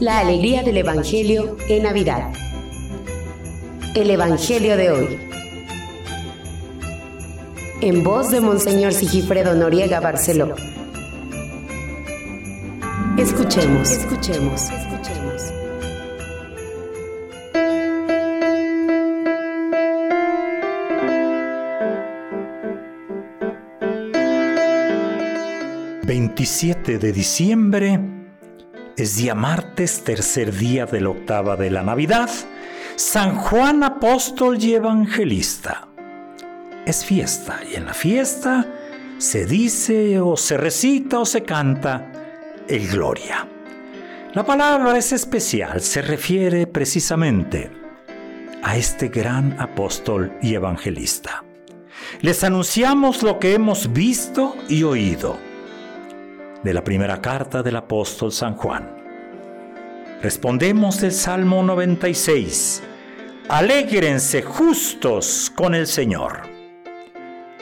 La alegría del Evangelio en Navidad. El Evangelio de hoy. En voz de Monseñor Sigifredo Noriega Barceló. Escuchemos, escuchemos, escuchemos. ...27 de diciembre... ...es día martes, tercer día de la octava de la Navidad... ...San Juan Apóstol y Evangelista... ...es fiesta y en la fiesta... ...se dice o se recita o se canta el gloria. La palabra es especial, se refiere precisamente a este gran apóstol y evangelista. Les anunciamos lo que hemos visto y oído de la primera carta del apóstol San Juan. Respondemos del Salmo 96. Alégrense justos con el Señor.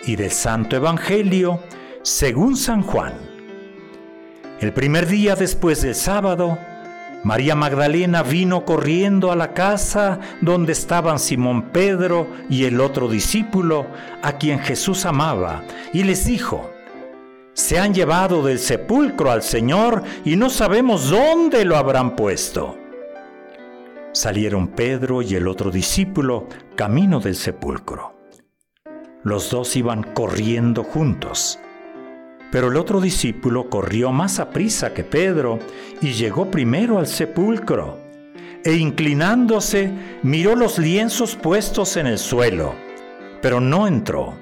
Y del Santo Evangelio según San Juan el primer día después del sábado, María Magdalena vino corriendo a la casa donde estaban Simón Pedro y el otro discípulo, a quien Jesús amaba, y les dijo, Se han llevado del sepulcro al Señor y no sabemos dónde lo habrán puesto. Salieron Pedro y el otro discípulo camino del sepulcro. Los dos iban corriendo juntos. Pero el otro discípulo corrió más a prisa que Pedro y llegó primero al sepulcro, e inclinándose miró los lienzos puestos en el suelo, pero no entró.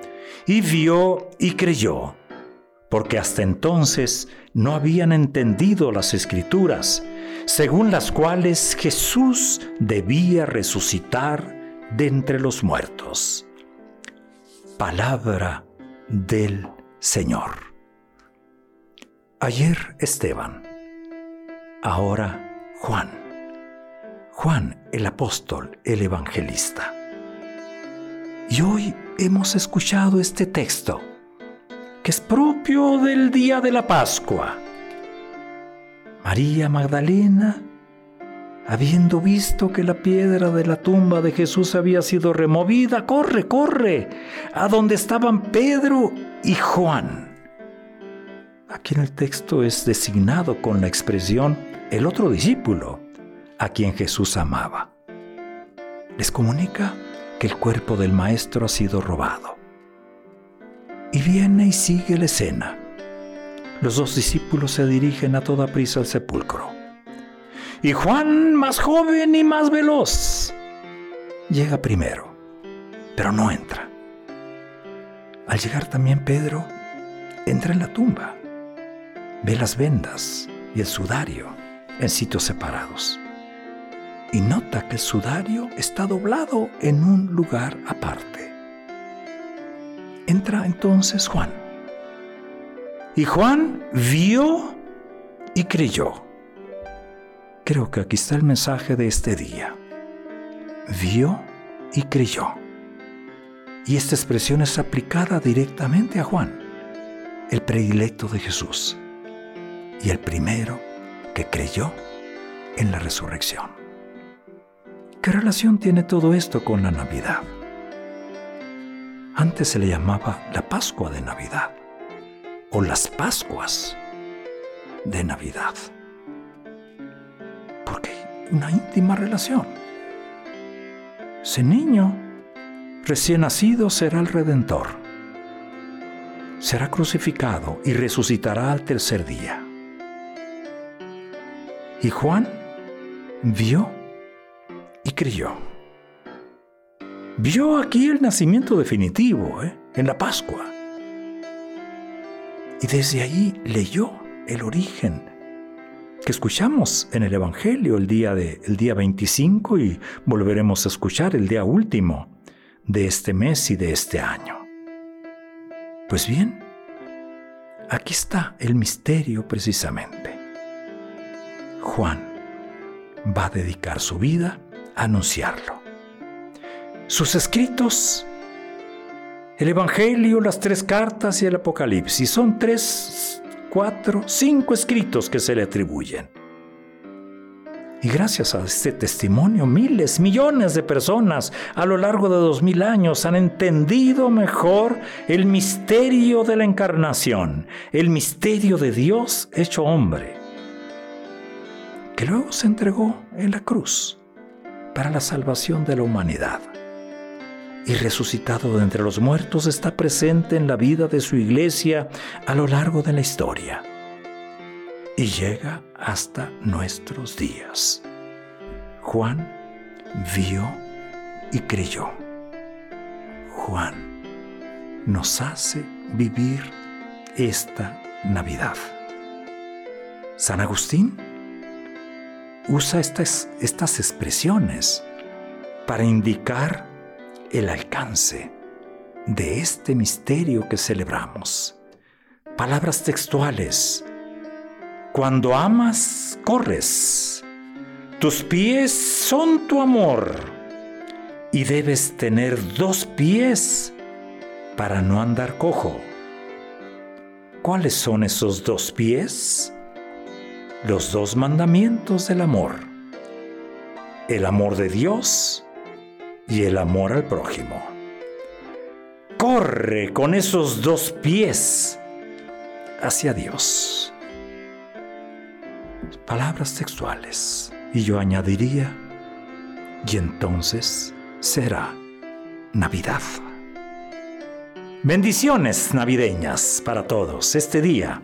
y vio y creyó, porque hasta entonces no habían entendido las escrituras, según las cuales Jesús debía resucitar de entre los muertos. Palabra del Señor. Ayer Esteban, ahora Juan. Juan el apóstol, el evangelista. Y hoy hemos escuchado este texto, que es propio del día de la Pascua. María Magdalena habiendo visto que la piedra de la tumba de Jesús había sido removida, corre, corre, a donde estaban Pedro y Juan. Aquí en el texto es designado con la expresión el otro discípulo, a quien Jesús amaba. Les comunica que el cuerpo del maestro ha sido robado. Y viene y sigue la escena. Los dos discípulos se dirigen a toda prisa al sepulcro. Y Juan, más joven y más veloz, llega primero, pero no entra. Al llegar también Pedro, entra en la tumba, ve las vendas y el sudario en sitios separados y nota que el sudario está doblado en un lugar aparte. Entra entonces Juan. Y Juan vio y creyó. Creo que aquí está el mensaje de este día. Vio y creyó. Y esta expresión es aplicada directamente a Juan, el predilecto de Jesús, y el primero que creyó en la resurrección. ¿Qué relación tiene todo esto con la Navidad? Antes se le llamaba la Pascua de Navidad o las Pascuas de Navidad una íntima relación. Ese niño recién nacido será el Redentor. Será crucificado y resucitará al tercer día. Y Juan vio y creyó. Vio aquí el nacimiento definitivo, ¿eh? en la Pascua. Y desde ahí leyó el origen que escuchamos en el Evangelio el día, de, el día 25 y volveremos a escuchar el día último de este mes y de este año. Pues bien, aquí está el misterio precisamente. Juan va a dedicar su vida anunciarlo. Sus escritos, el Evangelio, las tres cartas y el Apocalipsis son tres cuatro, cinco escritos que se le atribuyen. Y gracias a este testimonio, miles, millones de personas a lo largo de dos mil años han entendido mejor el misterio de la encarnación, el misterio de Dios hecho hombre, que luego se entregó en la cruz para la salvación de la humanidad y resucitado de entre los muertos está presente en la vida de su iglesia a lo largo de la historia y llega hasta nuestros días. Juan vio y creyó. Juan nos hace vivir esta Navidad. San Agustín usa estas, estas expresiones para indicar el alcance de este misterio que celebramos. Palabras textuales. Cuando amas, corres. Tus pies son tu amor. Y debes tener dos pies para no andar cojo. ¿Cuáles son esos dos pies? Los dos mandamientos del amor. El amor de Dios y el amor al prójimo. Corre con esos dos pies hacia Dios. Palabras textuales. Y yo añadiría, y entonces será Navidad. Bendiciones navideñas para todos este día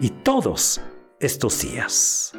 y todos estos días.